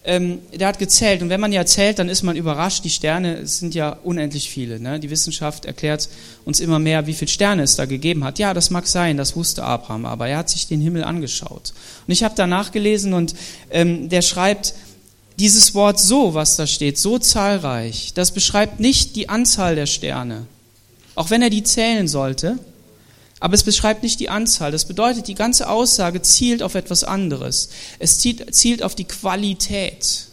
Ähm, der hat gezählt. Und wenn man ja zählt, dann ist man überrascht. Die Sterne sind ja unendlich viele. Ne? Die Wissenschaft erklärt uns immer mehr, wie viele Sterne es da gegeben hat. Ja, das mag sein, das wusste Abraham. Aber er hat sich den Himmel angeschaut. Und ich habe da nachgelesen und ähm, der schreibt, dieses Wort so, was da steht, so zahlreich, das beschreibt nicht die Anzahl der Sterne. Auch wenn er die zählen sollte, aber es beschreibt nicht die Anzahl. Das bedeutet, die ganze Aussage zielt auf etwas anderes. Es zielt, auf die Qualität.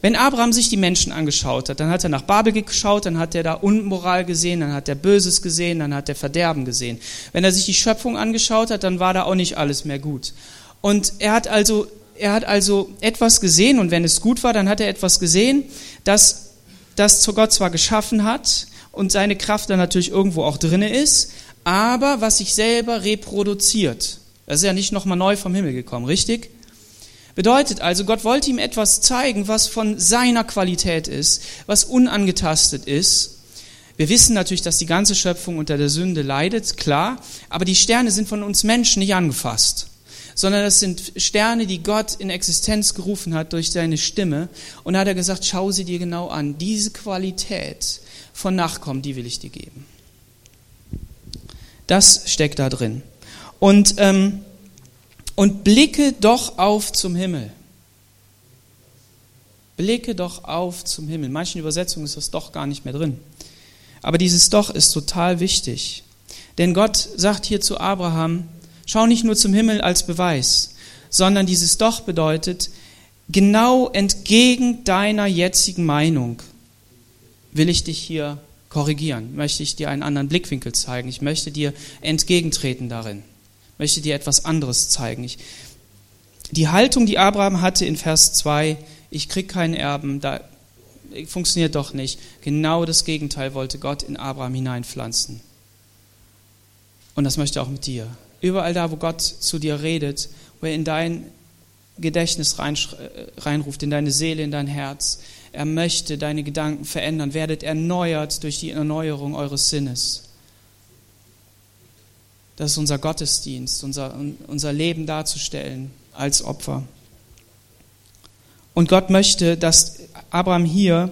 Wenn Abraham sich die Menschen angeschaut hat, dann hat er nach Babel geschaut, dann hat er da Unmoral gesehen, dann hat er Böses gesehen, dann hat er Verderben gesehen. Wenn er sich die Schöpfung angeschaut hat, dann war da auch nicht alles mehr gut. Und er hat also, er hat also etwas gesehen und wenn es gut war, dann hat er etwas gesehen, das, das Gott zwar geschaffen hat und seine Kraft dann natürlich irgendwo auch drinne ist, aber was sich selber reproduziert. Das ist ja nicht nochmal neu vom Himmel gekommen, richtig? Bedeutet also, Gott wollte ihm etwas zeigen, was von seiner Qualität ist, was unangetastet ist. Wir wissen natürlich, dass die ganze Schöpfung unter der Sünde leidet, klar, aber die Sterne sind von uns Menschen nicht angefasst, sondern das sind Sterne, die Gott in Existenz gerufen hat durch seine Stimme. Und da hat er gesagt, schau sie dir genau an. Diese Qualität von Nachkommen, die will ich dir geben. Das steckt da drin. Und, ähm, und blicke doch auf zum Himmel. Blicke doch auf zum Himmel. In manchen Übersetzungen ist das doch gar nicht mehr drin. Aber dieses doch ist total wichtig. Denn Gott sagt hier zu Abraham, schau nicht nur zum Himmel als Beweis, sondern dieses doch bedeutet, genau entgegen deiner jetzigen Meinung will ich dich hier korrigieren, möchte ich dir einen anderen Blickwinkel zeigen. Ich möchte dir entgegentreten darin, möchte dir etwas anderes zeigen. Ich, die Haltung, die Abraham hatte in Vers 2, ich krieg keinen Erben, da funktioniert doch nicht. Genau das Gegenteil wollte Gott in Abraham hineinpflanzen. Und das möchte auch mit dir. Überall da, wo Gott zu dir redet, wo er in dein Gedächtnis äh, reinruft, in deine Seele, in dein Herz, er möchte deine Gedanken verändern. Werdet erneuert durch die Erneuerung eures Sinnes. Das ist unser Gottesdienst, unser, unser Leben darzustellen als Opfer. Und Gott möchte, dass Abraham hier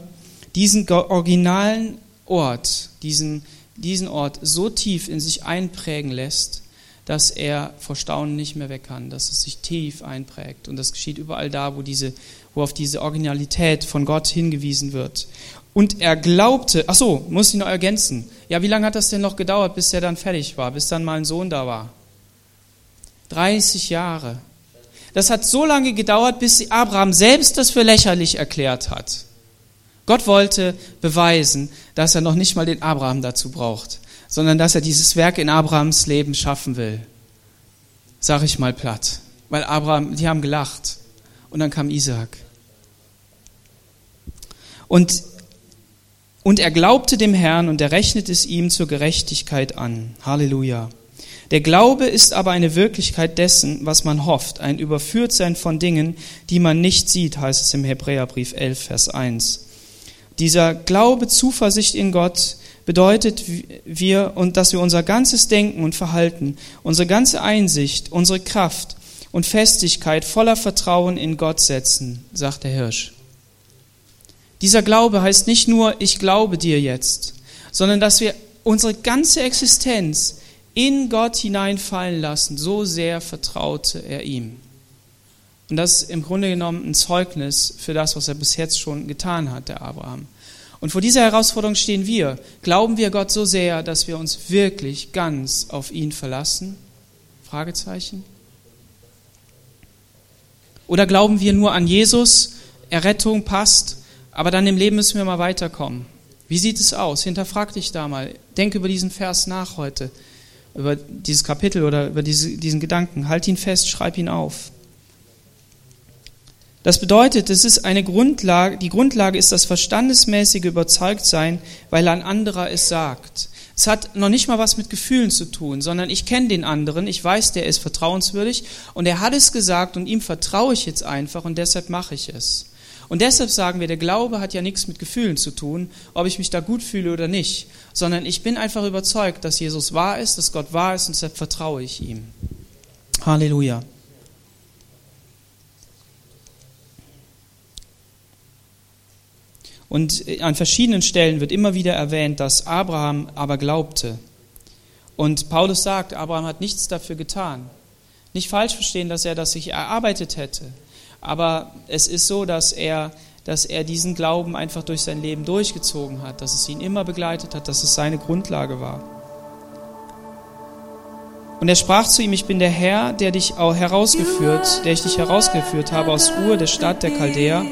diesen originalen Ort, diesen, diesen Ort so tief in sich einprägen lässt, dass er vor Staunen nicht mehr weg kann, dass es sich tief einprägt. Und das geschieht überall da, wo, diese, wo auf diese Originalität von Gott hingewiesen wird. Und er glaubte, ach so, muss ich noch ergänzen. Ja, wie lange hat das denn noch gedauert, bis er dann fertig war, bis dann mal ein Sohn da war? 30 Jahre. Das hat so lange gedauert, bis Abraham selbst das für lächerlich erklärt hat. Gott wollte beweisen, dass er noch nicht mal den Abraham dazu braucht sondern dass er dieses Werk in Abrahams Leben schaffen will. Sag ich mal platt. Weil Abraham, die haben gelacht. Und dann kam Isaac. Und, und er glaubte dem Herrn und er rechnet es ihm zur Gerechtigkeit an. Halleluja. Der Glaube ist aber eine Wirklichkeit dessen, was man hofft, ein Überführtsein von Dingen, die man nicht sieht, heißt es im Hebräerbrief 11, Vers 1. Dieser Glaube, Zuversicht in Gott, bedeutet wir und dass wir unser ganzes Denken und Verhalten, unsere ganze Einsicht, unsere Kraft und Festigkeit voller Vertrauen in Gott setzen, sagt der Hirsch. Dieser Glaube heißt nicht nur, ich glaube dir jetzt, sondern dass wir unsere ganze Existenz in Gott hineinfallen lassen. So sehr vertraute er ihm. Und das ist im Grunde genommen ein Zeugnis für das, was er bis jetzt schon getan hat, der Abraham. Und vor dieser Herausforderung stehen wir. Glauben wir Gott so sehr, dass wir uns wirklich ganz auf ihn verlassen? Fragezeichen. Oder glauben wir nur an Jesus, Errettung passt, aber dann im Leben müssen wir mal weiterkommen? Wie sieht es aus? Hinterfrag dich da mal. Denk über diesen Vers nach heute, über dieses Kapitel oder über diese, diesen Gedanken. Halt ihn fest, schreib ihn auf. Das bedeutet, es ist eine Grundlage, die Grundlage ist das verstandesmäßige Überzeugtsein, weil ein anderer es sagt. Es hat noch nicht mal was mit Gefühlen zu tun, sondern ich kenne den anderen, ich weiß, der ist vertrauenswürdig und er hat es gesagt und ihm vertraue ich jetzt einfach und deshalb mache ich es. Und deshalb sagen wir, der Glaube hat ja nichts mit Gefühlen zu tun, ob ich mich da gut fühle oder nicht, sondern ich bin einfach überzeugt, dass Jesus wahr ist, dass Gott wahr ist und deshalb vertraue ich ihm. Halleluja. Und an verschiedenen Stellen wird immer wieder erwähnt, dass Abraham aber glaubte. Und Paulus sagt, Abraham hat nichts dafür getan. Nicht falsch verstehen, dass er das sich erarbeitet hätte. Aber es ist so, dass er, dass er diesen Glauben einfach durch sein Leben durchgezogen hat, dass es ihn immer begleitet hat, dass es seine Grundlage war. Und er sprach zu ihm, ich bin der Herr, der dich auch herausgeführt, der ich dich herausgeführt habe aus Ur, der Stadt der Chaldäer,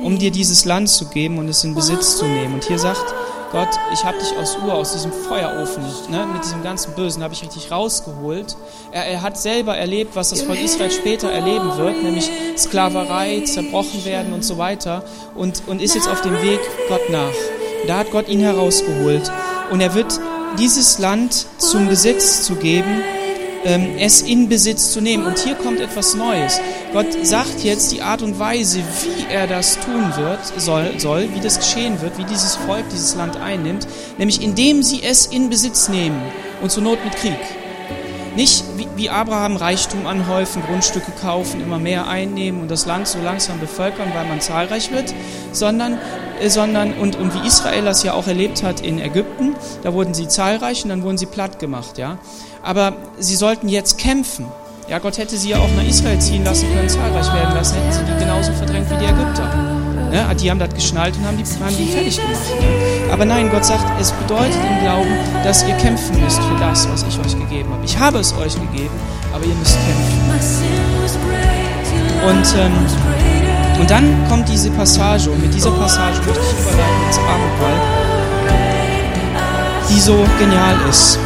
um dir dieses Land zu geben und es in Besitz zu nehmen. Und hier sagt Gott, ich habe dich aus Ur, aus diesem Feuerofen, ne, mit diesem ganzen Bösen, habe ich richtig rausgeholt. Er, er, hat selber erlebt, was das Volk Israel später erleben wird, nämlich Sklaverei, zerbrochen werden und so weiter. Und, und ist jetzt auf dem Weg Gott nach. Da hat Gott ihn herausgeholt. Und er wird dieses Land zum Besitz zu geben, es in Besitz zu nehmen. Und hier kommt etwas Neues. Gott sagt jetzt die Art und Weise, wie er das tun wird, soll, soll, wie das geschehen wird, wie dieses Volk dieses Land einnimmt, nämlich indem sie es in Besitz nehmen und zur Not mit Krieg. Nicht wie, wie Abraham Reichtum anhäufen, Grundstücke kaufen, immer mehr einnehmen und das Land so langsam bevölkern, weil man zahlreich wird, sondern, äh, sondern und, und wie Israel das ja auch erlebt hat in Ägypten, da wurden sie zahlreich und dann wurden sie platt gemacht. Ja? Aber sie sollten jetzt kämpfen. Ja, Gott hätte sie ja auch nach Israel ziehen lassen können, zahlreich werden lassen, hätten sie die genauso verdrängt wie die Ägypter. Ja, die haben das geschnallt und haben die, haben die fertig gemacht. Aber nein, Gott sagt, es bedeutet im Glauben, dass ihr kämpfen müsst für das, was ich euch gegeben habe. Ich habe es euch gegeben, aber ihr müsst kämpfen. Und, ähm, und dann kommt diese Passage, und mit dieser Passage möchte ich überleiten ins Abendmahl, die so genial ist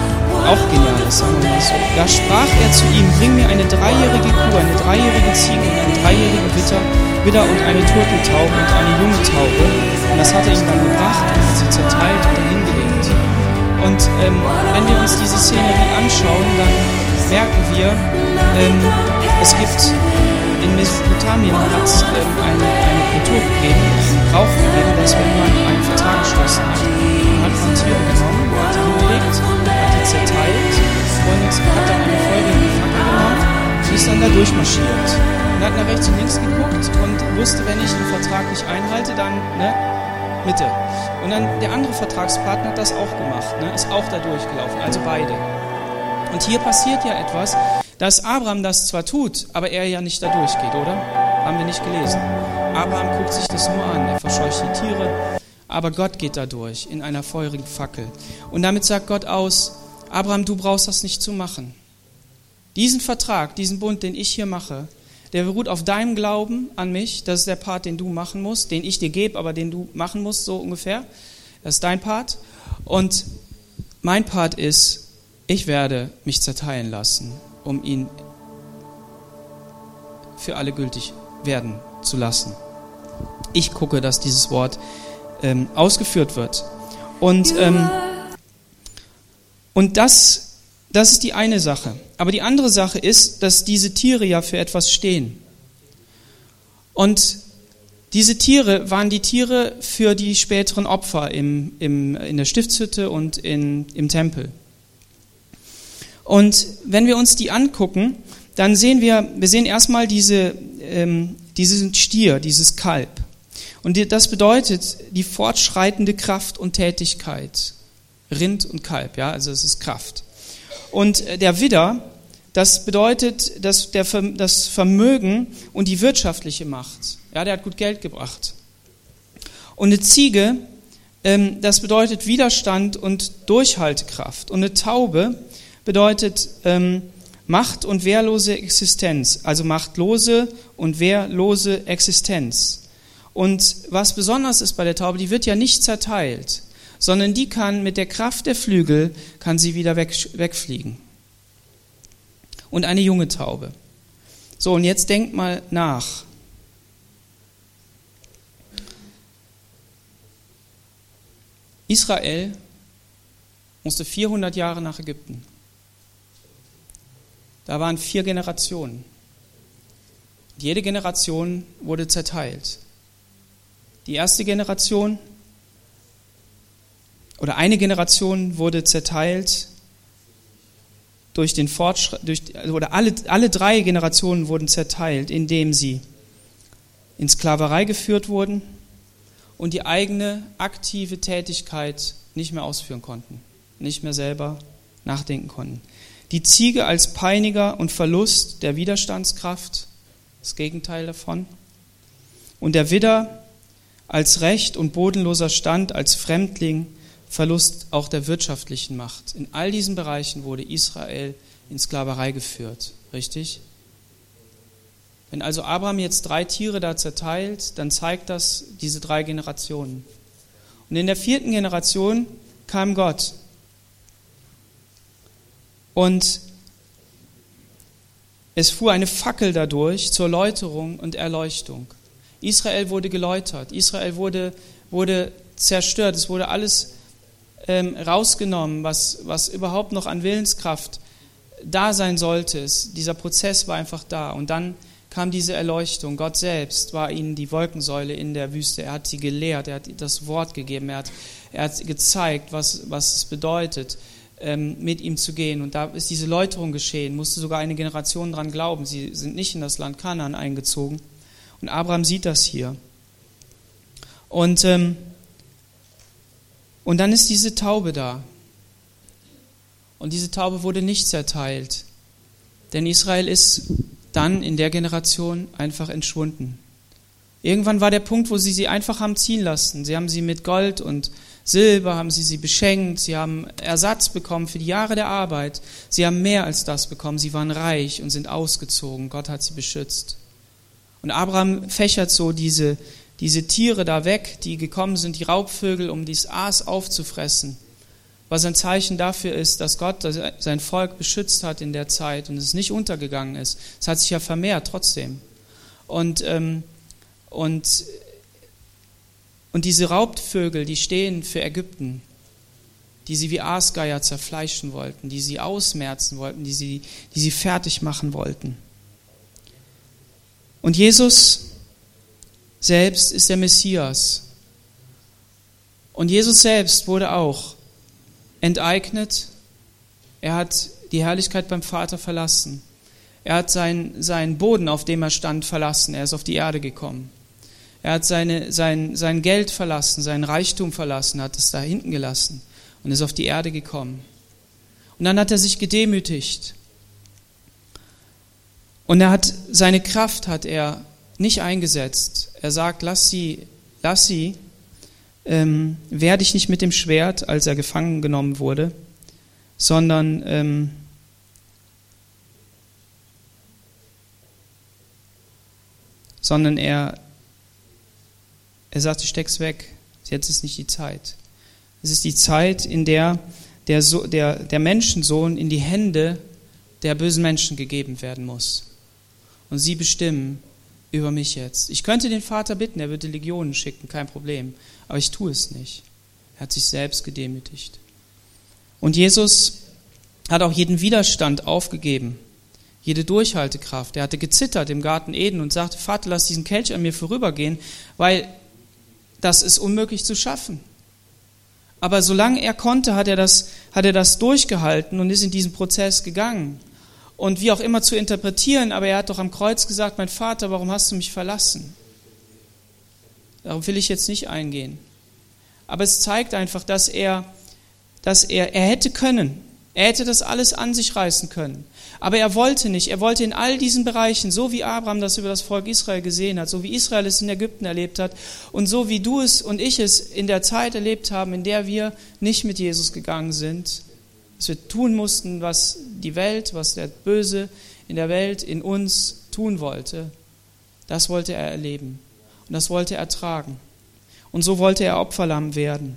auch genial ist, sagen wir mal so. Da sprach er zu ihm, bring mir eine dreijährige Kuh, eine dreijährige Ziege und einen dreijährigen Witter, Widder und eine Turteltaube und eine junge Taube. Und das hat er ihm dann gebracht und hat sie zerteilt und dahingelegt. Und ähm, wenn wir uns diese Szenerie anschauen, dann merken wir, ähm, es gibt in Mesopotamien hat es ähm, eine, eine Kultur gegeben, einen Brauch gegeben, dass wenn man einen Vertrag geschlossen hat, hat man Tiere genommen, die hingelegt, da durchmarschiert. Und hat nach rechts und links geguckt und wusste, wenn ich den Vertrag nicht einhalte, dann ne, Mitte. Und dann der andere Vertragspartner hat das auch gemacht, ne, ist auch da durchgelaufen, also beide. Und hier passiert ja etwas, dass Abraham das zwar tut, aber er ja nicht da durchgeht, oder? Haben wir nicht gelesen. Abraham guckt sich das nur an, er verscheucht die Tiere, aber Gott geht da durch in einer feurigen Fackel. Und damit sagt Gott aus, Abraham, du brauchst das nicht zu machen. Diesen Vertrag, diesen Bund, den ich hier mache, der beruht auf deinem Glauben an mich. Das ist der Part, den du machen musst, den ich dir gebe, aber den du machen musst, so ungefähr. Das ist dein Part. Und mein Part ist, ich werde mich zerteilen lassen, um ihn für alle gültig werden zu lassen. Ich gucke, dass dieses Wort ähm, ausgeführt wird. Und, ähm, und das, das ist die eine Sache. Aber die andere Sache ist, dass diese Tiere ja für etwas stehen. Und diese Tiere waren die Tiere für die späteren Opfer im, im, in der Stiftshütte und in, im Tempel. Und wenn wir uns die angucken, dann sehen wir, wir sehen erstmal diese, ähm, diesen Stier, dieses Kalb. Und das bedeutet die fortschreitende Kraft und Tätigkeit. Rind und Kalb, ja, also es ist Kraft. Und äh, der Widder, das bedeutet dass der, das Vermögen und die wirtschaftliche Macht. Ja, der hat gut Geld gebracht. Und eine Ziege, ähm, das bedeutet Widerstand und Durchhaltekraft. Und eine Taube bedeutet ähm, Macht und wehrlose Existenz, also machtlose und wehrlose Existenz. Und was besonders ist bei der Taube, die wird ja nicht zerteilt, sondern die kann mit der Kraft der Flügel, kann sie wieder weg, wegfliegen. Und eine junge Taube. So, und jetzt denkt mal nach. Israel musste 400 Jahre nach Ägypten. Da waren vier Generationen. Und jede Generation wurde zerteilt. Die erste Generation oder eine Generation wurde zerteilt durch den Fortschritt, durch, oder alle, alle drei Generationen wurden zerteilt, indem sie in Sklaverei geführt wurden und die eigene aktive Tätigkeit nicht mehr ausführen konnten, nicht mehr selber nachdenken konnten. Die Ziege als Peiniger und Verlust der Widerstandskraft, das Gegenteil davon. Und der Widder als Recht und bodenloser Stand, als Fremdling, Verlust auch der wirtschaftlichen Macht. In all diesen Bereichen wurde Israel in Sklaverei geführt. Richtig? Wenn also Abraham jetzt drei Tiere da zerteilt, dann zeigt das diese drei Generationen. Und in der vierten Generation kam Gott. Und es fuhr eine Fackel dadurch zur Läuterung und Erleuchtung. Israel wurde geläutert, Israel wurde, wurde zerstört, es wurde alles ähm, rausgenommen, was, was überhaupt noch an Willenskraft da sein sollte. Es, dieser Prozess war einfach da. Und dann kam diese Erleuchtung. Gott selbst war ihnen die Wolkensäule in der Wüste. Er hat sie gelehrt, er hat das Wort gegeben, er hat, er hat gezeigt, was, was es bedeutet, ähm, mit ihm zu gehen. Und da ist diese Läuterung geschehen, musste sogar eine Generation dran glauben. Sie sind nicht in das Land Kanaan eingezogen. Und Abraham sieht das hier. Und, ähm, und dann ist diese Taube da. Und diese Taube wurde nicht zerteilt. Denn Israel ist dann in der Generation einfach entschwunden. Irgendwann war der Punkt, wo sie sie einfach haben ziehen lassen. Sie haben sie mit Gold und Silber, haben sie sie beschenkt, sie haben Ersatz bekommen für die Jahre der Arbeit. Sie haben mehr als das bekommen. Sie waren reich und sind ausgezogen. Gott hat sie beschützt. Und Abraham fächert so diese, diese Tiere da weg, die gekommen sind, die Raubvögel, um dieses Aas aufzufressen was ein Zeichen dafür ist, dass Gott sein Volk beschützt hat in der Zeit und es nicht untergegangen ist. Es hat sich ja vermehrt trotzdem. Und, ähm, und, und diese Raubvögel, die stehen für Ägypten, die sie wie Aasgeier zerfleischen wollten, die sie ausmerzen wollten, die sie, die sie fertig machen wollten. Und Jesus selbst ist der Messias. Und Jesus selbst wurde auch enteignet. Er hat die Herrlichkeit beim Vater verlassen. Er hat seinen, seinen Boden, auf dem er stand, verlassen. Er ist auf die Erde gekommen. Er hat seine, sein, sein Geld verlassen, sein Reichtum verlassen, hat es da hinten gelassen und ist auf die Erde gekommen. Und dann hat er sich gedemütigt. Und er hat seine Kraft hat er nicht eingesetzt. Er sagt, lass sie, lass sie, ähm, wehr dich nicht mit dem Schwert, als er gefangen genommen wurde, sondern ähm, sondern er, er sagte, steck's weg, jetzt ist nicht die Zeit. Es ist die Zeit, in der der, so der, der Menschensohn in die Hände der bösen Menschen gegeben werden muss. Und sie bestimmen über mich jetzt. Ich könnte den Vater bitten, er würde Legionen schicken, kein Problem aber ich tue es nicht. Er hat sich selbst gedemütigt. Und Jesus hat auch jeden Widerstand aufgegeben, jede Durchhaltekraft. Er hatte gezittert im Garten Eden und sagte, Vater, lass diesen Kelch an mir vorübergehen, weil das ist unmöglich zu schaffen. Aber solange er konnte, hat er das, hat er das durchgehalten und ist in diesen Prozess gegangen. Und wie auch immer zu interpretieren, aber er hat doch am Kreuz gesagt, mein Vater, warum hast du mich verlassen? Darauf will ich jetzt nicht eingehen. Aber es zeigt einfach, dass er, dass er, er hätte können, er hätte das alles an sich reißen können. Aber er wollte nicht. Er wollte in all diesen Bereichen, so wie Abraham das über das Volk Israel gesehen hat, so wie Israel es in Ägypten erlebt hat und so wie du es und ich es in der Zeit erlebt haben, in der wir nicht mit Jesus gegangen sind, dass wir tun mussten, was die Welt, was der Böse in der Welt in uns tun wollte, das wollte er erleben. Und das wollte er tragen. Und so wollte er Opferlamm werden.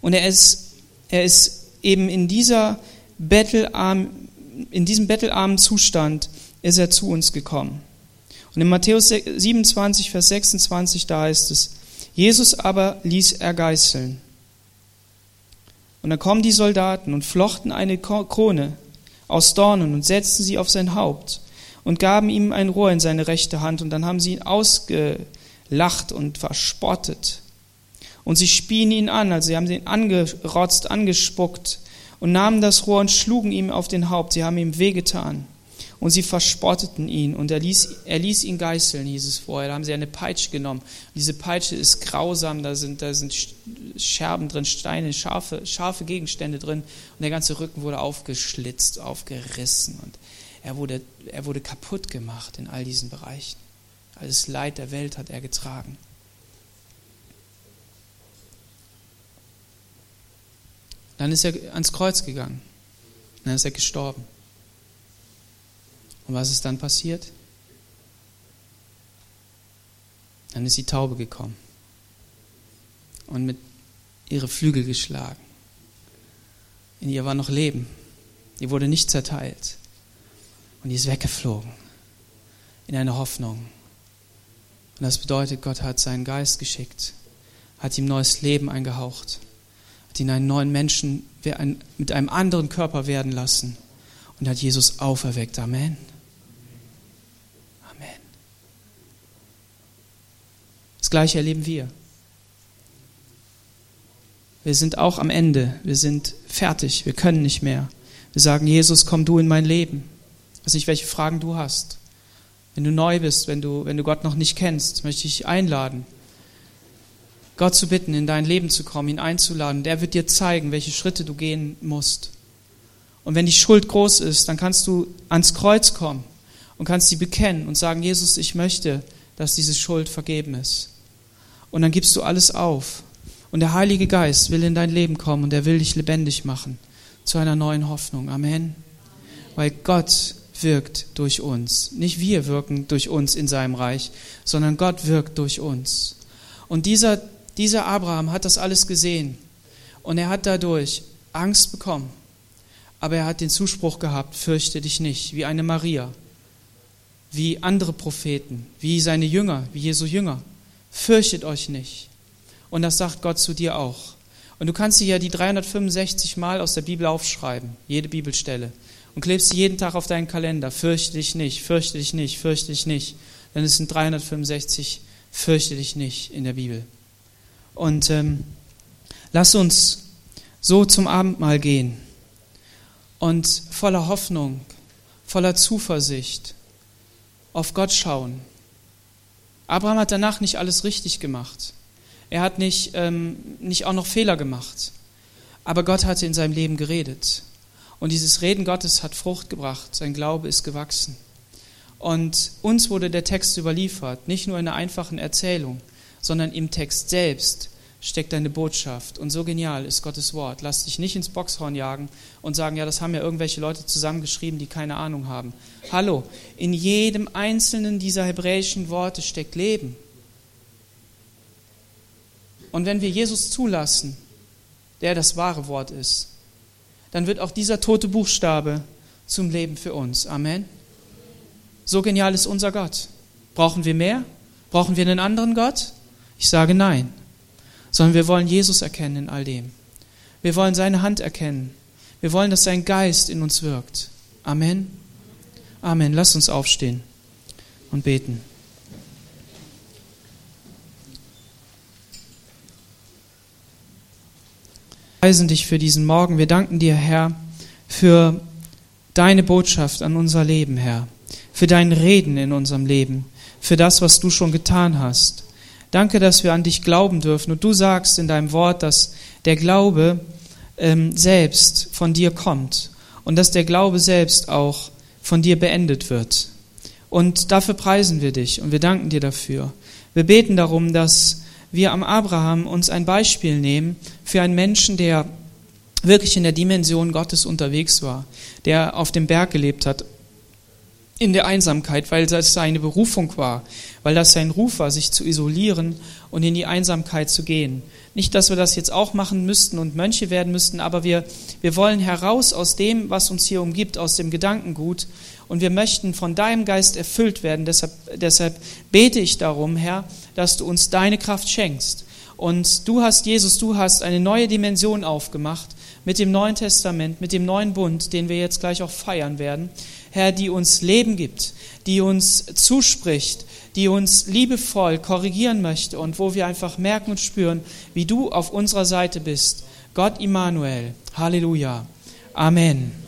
Und er ist, er ist eben in dieser bettelarm, in diesem bettelarmen Zustand ist er zu uns gekommen. Und in Matthäus 27, Vers 26, da heißt es, Jesus aber ließ er geißeln. Und dann kommen die Soldaten und flochten eine Krone aus Dornen und setzten sie auf sein Haupt und gaben ihm ein Rohr in seine rechte Hand und dann haben sie ihn ausgelacht und verspottet. Und sie spien ihn an, also sie haben ihn angerotzt, angespuckt und nahmen das Rohr und schlugen ihm auf den Haupt. Sie haben ihm wehgetan. Und sie verspotteten ihn und er ließ, er ließ ihn geißeln, hieß es vorher. Da haben sie eine Peitsche genommen. Diese Peitsche ist grausam, da sind, da sind Scherben drin, Steine, scharfe, scharfe Gegenstände drin und der ganze Rücken wurde aufgeschlitzt, aufgerissen und er wurde, er wurde kaputt gemacht in all diesen Bereichen. Alles Leid der Welt hat er getragen. Dann ist er ans Kreuz gegangen. Dann ist er gestorben. Und was ist dann passiert? Dann ist die Taube gekommen und mit ihre Flügel geschlagen. In ihr war noch Leben. Die wurde nicht zerteilt. Und die ist weggeflogen in eine Hoffnung. Und das bedeutet, Gott hat seinen Geist geschickt, hat ihm neues Leben eingehaucht, hat ihn einen neuen Menschen mit einem anderen Körper werden lassen und hat Jesus auferweckt. Amen. Das gleiche erleben wir. Wir sind auch am Ende. Wir sind fertig. Wir können nicht mehr. Wir sagen, Jesus, komm du in mein Leben. Ich weiß nicht, welche Fragen du hast. Wenn du neu bist, wenn du, wenn du Gott noch nicht kennst, möchte ich einladen, Gott zu bitten, in dein Leben zu kommen, ihn einzuladen. Der wird dir zeigen, welche Schritte du gehen musst. Und wenn die Schuld groß ist, dann kannst du ans Kreuz kommen und kannst sie bekennen und sagen, Jesus, ich möchte, dass diese Schuld vergeben ist und dann gibst du alles auf. Und der Heilige Geist will in dein Leben kommen und er will dich lebendig machen zu einer neuen Hoffnung. Amen. Weil Gott wirkt durch uns. Nicht wir wirken durch uns in seinem Reich, sondern Gott wirkt durch uns. Und dieser, dieser Abraham hat das alles gesehen und er hat dadurch Angst bekommen. Aber er hat den Zuspruch gehabt, fürchte dich nicht, wie eine Maria, wie andere Propheten, wie seine Jünger, wie Jesu Jünger. Fürchtet euch nicht. Und das sagt Gott zu dir auch. Und du kannst dir ja die 365 Mal aus der Bibel aufschreiben, jede Bibelstelle, und klebst sie jeden Tag auf deinen Kalender. Fürchte dich nicht, fürchte dich nicht, fürchte dich nicht. Denn es sind 365, fürchte dich nicht in der Bibel. Und ähm, lass uns so zum Abendmahl gehen und voller Hoffnung, voller Zuversicht auf Gott schauen Abraham hat danach nicht alles richtig gemacht. Er hat nicht, ähm, nicht auch noch Fehler gemacht. Aber Gott hatte in seinem Leben geredet. Und dieses Reden Gottes hat Frucht gebracht. Sein Glaube ist gewachsen. Und uns wurde der Text überliefert, nicht nur in einer einfachen Erzählung, sondern im Text selbst steckt eine Botschaft. Und so genial ist Gottes Wort. Lass dich nicht ins Boxhorn jagen und sagen, ja, das haben ja irgendwelche Leute zusammengeschrieben, die keine Ahnung haben. Hallo, in jedem einzelnen dieser hebräischen Worte steckt Leben. Und wenn wir Jesus zulassen, der das wahre Wort ist, dann wird auch dieser tote Buchstabe zum Leben für uns. Amen. So genial ist unser Gott. Brauchen wir mehr? Brauchen wir einen anderen Gott? Ich sage nein sondern wir wollen Jesus erkennen in all dem. Wir wollen seine Hand erkennen. Wir wollen, dass sein Geist in uns wirkt. Amen. Amen. Lass uns aufstehen und beten. Wir preisen dich für diesen Morgen. Wir danken dir, Herr, für deine Botschaft an unser Leben, Herr, für dein Reden in unserem Leben, für das, was du schon getan hast. Danke, dass wir an dich glauben dürfen. Und du sagst in deinem Wort, dass der Glaube ähm, selbst von dir kommt und dass der Glaube selbst auch von dir beendet wird. Und dafür preisen wir dich und wir danken dir dafür. Wir beten darum, dass wir am Abraham uns ein Beispiel nehmen für einen Menschen, der wirklich in der Dimension Gottes unterwegs war, der auf dem Berg gelebt hat, in der Einsamkeit, weil das seine Berufung war, weil das sein Ruf war, sich zu isolieren und in die Einsamkeit zu gehen. Nicht, dass wir das jetzt auch machen müssten und Mönche werden müssten, aber wir, wir wollen heraus aus dem, was uns hier umgibt, aus dem Gedankengut und wir möchten von deinem Geist erfüllt werden. Deshalb, deshalb bete ich darum, Herr, dass du uns deine Kraft schenkst. Und du hast, Jesus, du hast eine neue Dimension aufgemacht, mit dem Neuen Testament, mit dem neuen Bund, den wir jetzt gleich auch feiern werden. Herr, die uns Leben gibt, die uns zuspricht, die uns liebevoll korrigieren möchte und wo wir einfach merken und spüren, wie du auf unserer Seite bist. Gott Immanuel. Halleluja. Amen.